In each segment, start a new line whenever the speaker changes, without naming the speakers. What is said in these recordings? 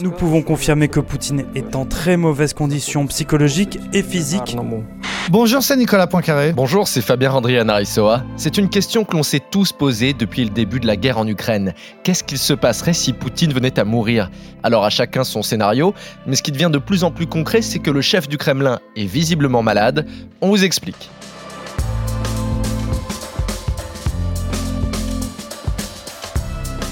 Nous pouvons confirmer que Poutine est en très mauvaise condition psychologique et physique.
Bonjour, c'est Nicolas Poincaré.
Bonjour, c'est Fabien Andrian Arissoa. C'est une question que l'on s'est tous posée depuis le début de la guerre en Ukraine. Qu'est-ce qu'il se passerait si Poutine venait à mourir? Alors à chacun son scénario, mais ce qui devient de plus en plus concret, c'est que le chef du Kremlin est visiblement malade. On vous explique.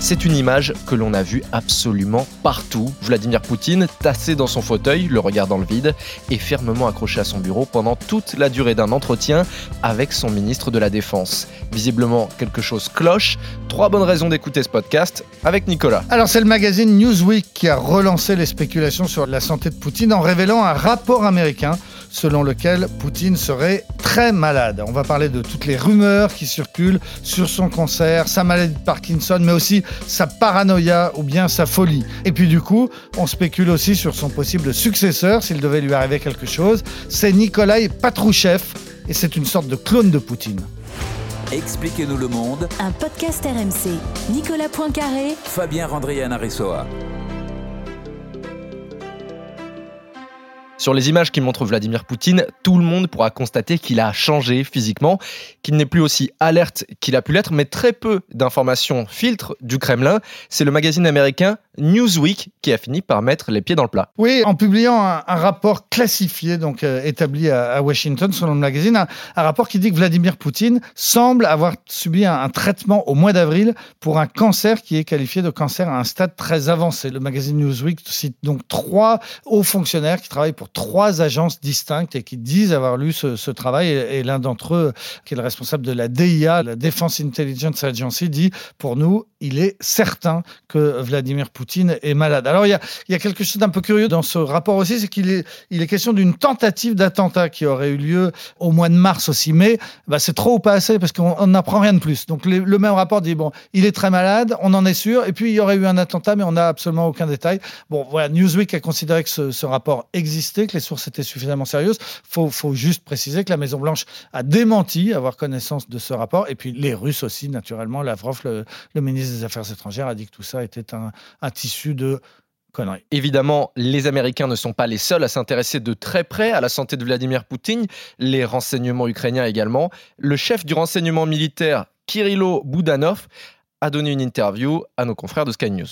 C'est une image que l'on a vue absolument partout. Vladimir Poutine, tassé dans son fauteuil, le regard dans le vide, et fermement accroché à son bureau pendant toute la durée d'un entretien avec son ministre de la Défense. Visiblement, quelque chose cloche. Trois bonnes raisons d'écouter ce podcast avec Nicolas.
Alors, c'est le magazine Newsweek qui a relancé les spéculations sur la santé de Poutine en révélant un rapport américain selon lequel Poutine serait très malade. On va parler de toutes les rumeurs qui circulent sur son cancer, sa maladie de Parkinson, mais aussi sa paranoïa ou bien sa folie. Et puis du coup, on spécule aussi sur son possible successeur s'il devait lui arriver quelque chose. C'est Nikolai Patrouchev et c'est une sorte de clone de Poutine.
Expliquez-nous le monde.
Un podcast RMC. Nicolas Poincaré.
Fabien Randrian
Sur les images qui montrent Vladimir Poutine, tout le monde pourra constater qu'il a changé physiquement, qu'il n'est plus aussi alerte qu'il a pu l'être, mais très peu d'informations filtrent du Kremlin. C'est le magazine américain Newsweek qui a fini par mettre les pieds dans le plat.
Oui, en publiant un, rapport classifié, donc euh, établi à, Washington selon le magazine, un, rapport qui dit que Vladimir Poutine semble avoir subi un, traitement au mois d'avril pour un cancer qui est qualifié de cancer à un stade très avancé. Le magazine Newsweek cite donc trois hauts fonctionnaires qui travaillent pour trois agences distinctes et qui disent avoir lu ce, travail. Et, l'un d'entre eux, qui est le responsable de la DIA, la Defense Intelligence Agency, dit pour nous, il est certain que Vladimir Poutine est malade. Alors il y a, quelque chose d'un peu curieux dans ce rapport aussi, c'est qu'il est, il est question d'une tentative d'attentat qui aurait eu lieu au mois de mars aussi, mais bah, c'est trop ou pas assez parce qu'on n'apprend rien de plus. Donc le même rapport dit bon, il est très malade, on en est sûr, et puis il y aurait eu un attentat, mais on n'a absolument aucun détail. Bon, voilà, Newsweek a considéré que ce, rapport existait, que les sources étaient suffisamment sérieuses. Faut, faut juste préciser que la Maison Blanche a démenti avoir connaissance de ce rapport, et puis les Russes aussi, naturellement. Lavrov, le, ministre des Affaires étrangères, a dit que tout ça était un, un issu de conneries.
Évidemment, les Américains ne sont pas les seuls à s'intéresser de très près à la santé de Vladimir Poutine, les renseignements ukrainiens également. Le chef du renseignement militaire, Kirilo Boudanov, a donné une interview à nos confrères de Sky News.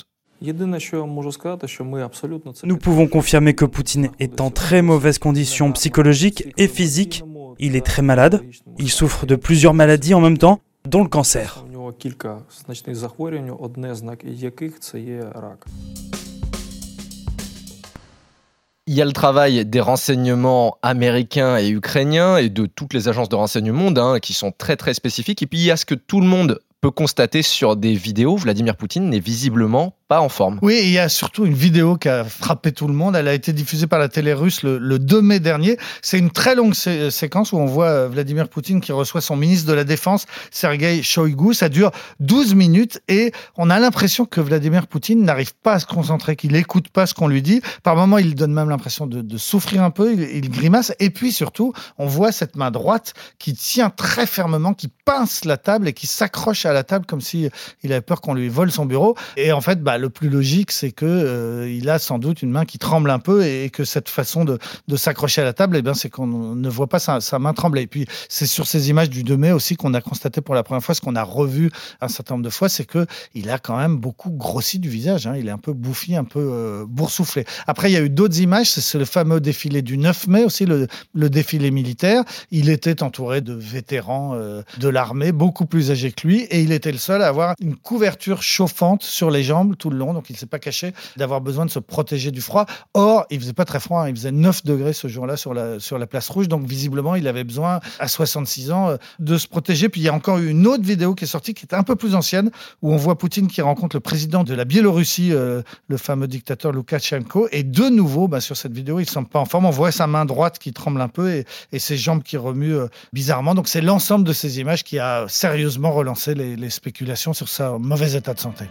Nous pouvons confirmer que Poutine est en très mauvaise condition psychologique et physique. Il est très malade. Il souffre de plusieurs maladies en même temps, dont le cancer.
Il y a le travail des renseignements américains et ukrainiens et de toutes les agences de renseignement hein, qui sont très très spécifiques. Et puis il y a ce que tout le monde peut constater sur des vidéos, Vladimir Poutine n'est visiblement pas en forme.
Oui, il y a surtout une vidéo qui a frappé tout le monde. Elle a été diffusée par la télé russe le, 2 mai dernier. C'est une très longue séquence où on voit euh, Vladimir Poutine qui reçoit son ministre de la Défense, Sergei Shoigu. Ça dure 12 minutes et on a l'impression que Vladimir Poutine n'arrive pas à se concentrer, qu'il n'écoute pas ce qu'on lui dit. Par moments, il donne même l'impression de, souffrir un peu, il, il, grimace. Et puis surtout, on voit cette main droite qui tient très fermement, qui pince la table et qui s'accroche à la table comme si avait peur qu'on lui vole son bureau. Et en fait, bah, le plus logique, c'est que euh, il a sans doute une main qui tremble un peu et, que cette façon de, s'accrocher à la table, eh bien, c'est qu'on ne voit pas sa, main trembler. Et puis, c'est sur ces images du 2 mai aussi qu'on a constaté pour la première fois, ce qu'on a revu un certain nombre de fois, c'est que il a quand même beaucoup grossi du visage. Hein. Il est un peu bouffi, un peu euh, boursouflé. Après, il y a eu d'autres images. C'est le fameux défilé du 9 mai aussi, le, défilé militaire. Il était entouré de vétérans euh, de l'armée, beaucoup plus âgés que lui, et il était le seul à avoir une couverture chauffante sur les jambes tout long, donc il ne s'est pas caché d'avoir besoin de se protéger du froid. Or, il faisait pas très froid, hein. il faisait 9 degrés ce jour-là sur la, place rouge, donc visiblement, il avait besoin, à 66 ans, euh, de se protéger. Puis il y a encore une autre vidéo qui est sortie, qui est un peu plus ancienne, où on voit Poutine qui rencontre le président de la Biélorussie, euh, le fameux dictateur Loukachenko, et de nouveau, bah, sur cette vidéo, il ne semble pas en forme. On voit sa main droite qui tremble un peu et, ses jambes qui remuent euh, bizarrement. Donc c'est l'ensemble de ces images qui a sérieusement relancé les, les spéculations sur sa mauvais état de santé.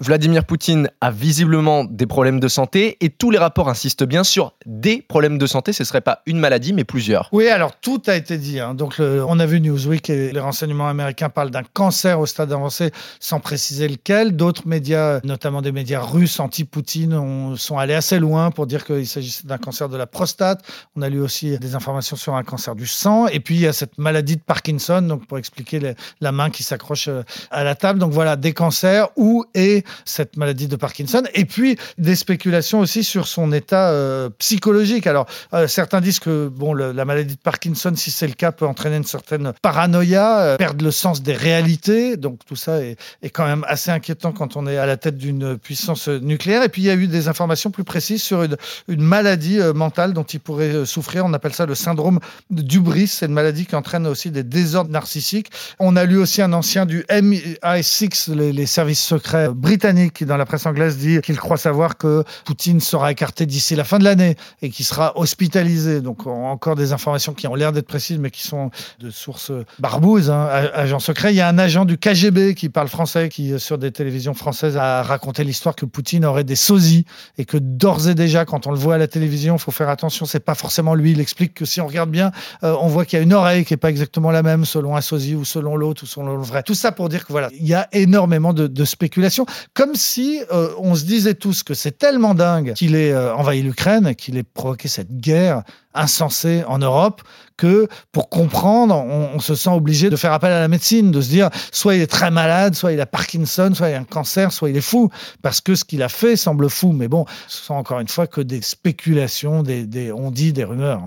Vladimir Poutine a visiblement des problèmes de santé et tous les rapports insistent bien sur des problèmes de santé. Ce ne serait pas une maladie, mais plusieurs.
Oui, alors tout a été dit. hein. Donc on a vu Newsweek et les renseignements américains parlent d'un cancer au stade avancé sans préciser lequel. D'autres médias, notamment des médias russes anti-Poutine, ont- sont allés assez loin pour dire qu'il s'agissait d'un cancer de la prostate. On a lu aussi des informations sur un cancer du sang. Et puis il y a cette maladie de Parkinson, donc pour expliquer la main qui s'accroche euh, à la table. Donc voilà, des cancers où est cette maladie de Parkinson. Et puis des spéculations aussi sur son état euh, psychologique. Alors euh, certains disent que bon, la maladie de Parkinson, si c'est le cas, peut entraîner une certaine paranoïa, euh, perdre le sens des réalités. Donc tout ça est, quand même assez inquiétant quand on est à la tête d'une puissance nucléaire. Et puis il y a eu des informations plus précises sur une, maladie mentale dont il pourrait souffrir. On appelle ça le syndrome d'Ubris. C'est une maladie qui entraîne aussi des désordres narcissiques. On a lu aussi un ancien du MI6, les, les services secrets britanniques, dans la presse anglaise dit qu'il croit savoir que Poutine sera écarté d'ici la fin de l'année et qu'il sera hospitalisé. Donc encore des informations qui ont l'air d'être précises, mais qui sont de sources barbouzes, hein, agents secrets. Il y a un agent du KGB qui parle français, qui euh, sur des télévisions françaises a raconté l'histoire que Poutine aurait des sosies et que d'ores et déjà, quand on le voit à la télévision, il faut faire attention, c'est pas forcément lui. Il explique que si on regarde bien, euh, on voit qu'il y a une oreille qui est pas exactement la même selon un sosie ou selon l'autre ou selon le vrai. Tout ça pour dire que voilà, il y a énormément de, de spéculations, comme si euh, on se disait tous que c'est tellement dingue qu'il ait euh, envahi l'Ukraine, qu'il ait provoqué cette guerre insensée en Europe, que pour comprendre, on, se sent obligé de faire appel à la médecine, de se dire soit il est très malade, soit il a Parkinson, soit il a un cancer, soit il est fou, parce que ce qu'il a fait semble fou. Mais bon, ce sont encore une fois que des spéculations, des on dit, des rumeurs.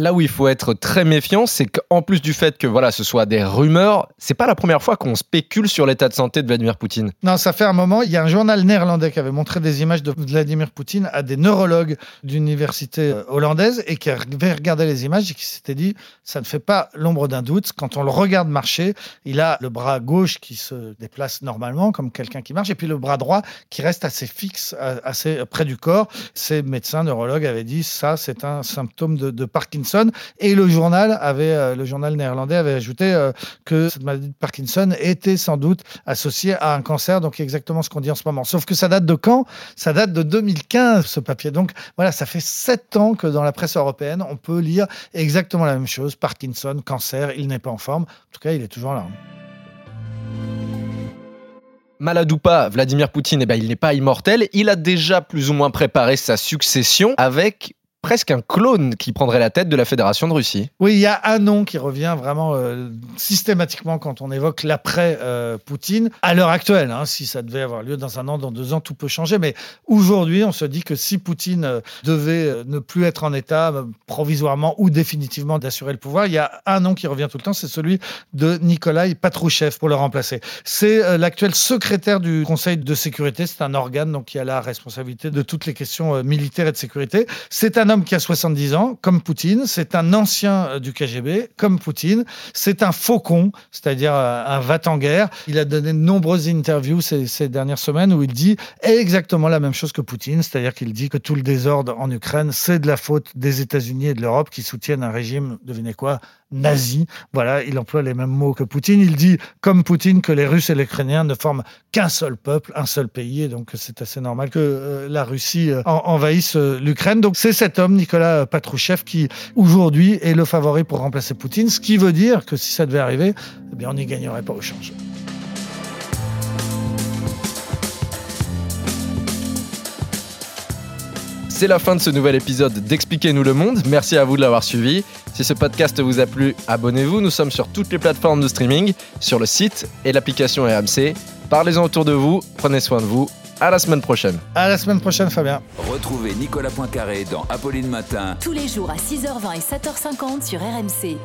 Là où il faut être très méfiant, c'est qu'en plus du fait que voilà, ce soit des rumeurs, c'est pas la première fois qu'on spécule sur l'état de santé de Vladimir Poutine.
Non, ça fait un moment. Il y a un journal néerlandais qui avait montré des images de Vladimir Poutine à des neurologues d'université euh, hollandaise et qui avaient regardé les images et qui s'étaient dit ça ne fait pas l'ombre d'un doute. Quand on le regarde marcher, il a le bras gauche qui se déplace normalement comme quelqu'un qui marche et puis le bras droit qui reste assez fixe, assez près du corps. Ces médecins neurologues avaient dit ça, c'est un symptôme de Parkinson. Et le journal avait, euh, le journal néerlandais avait ajouté euh, que cette maladie de Parkinson était sans doute associée à un cancer, donc exactement ce qu'on dit en ce moment. Sauf que ça date de quand? Ça date de 2015, ce papier. Donc voilà, ça fait sept ans que dans la presse européenne, on peut lire exactement la même chose. Parkinson, cancer, il n'est pas en forme. En tout cas, il est toujours là.
Malade ou pas, Vladimir Poutine, eh ben, il n'est pas immortel. Il a déjà plus ou moins préparé sa succession avec presque un clone qui prendrait la tête de la Fédération de Russie.
Oui, il y a un nom qui revient vraiment euh, systématiquement quand on évoque l'après-Poutine. à l'heure actuelle, hein, si ça devait avoir lieu dans un an, dans deux ans, tout peut changer. Mais aujourd'hui, on se dit que si Poutine euh, devait euh, ne plus être en état euh, provisoirement ou définitivement d'assurer le pouvoir, il y a un nom qui revient tout le temps, c'est celui de Nikolai Patrouchev pour le remplacer. C'est euh, l'actuel secrétaire du Conseil de sécurité. C'est un organe donc, qui a la responsabilité de toutes les questions euh, militaires et de sécurité. C'est un homme qui a 70 ans, comme Poutine. C'est un ancien euh, du KGB, comme Poutine. C'est un faucon, c'est-à-dire euh, un va-t-en-guerre. Il a donné de nombreuses interviews ces, dernières semaines où il dit exactement la même chose que Poutine, c'est-à-dire qu'il dit que tout le désordre en Ukraine, c'est de la faute des États-Unis et de l'Europe qui soutiennent un régime, devinez quoi, nazi. Voilà, il emploie les mêmes mots que Poutine. Il dit, comme Poutine, que les Russes et les Ukrainiens ne forment qu'un seul peuple, un seul pays, et donc c'est assez normal que euh, la Russie en- envahisse l'Ukraine. Donc c'est cet Nicolas Patrouchev, qui aujourd'hui est le favori pour remplacer Poutine, ce qui veut dire que si ça devait arriver, eh bien on n'y gagnerait pas au change.
C'est la fin de ce nouvel épisode d'Expliquez-nous le monde. Merci à vous de l'avoir suivi. Si ce podcast vous a plu, abonnez-vous. Nous sommes sur toutes les plateformes de streaming, sur le site et l'application RMC. Parlez-en autour de vous, prenez soin de vous. À la semaine prochaine.
À la semaine prochaine, Fabien.
Retrouvez Nicolas Poincaré dans Apolline Matin
Tous les jours à 6h20 et 7h50 sur RMC.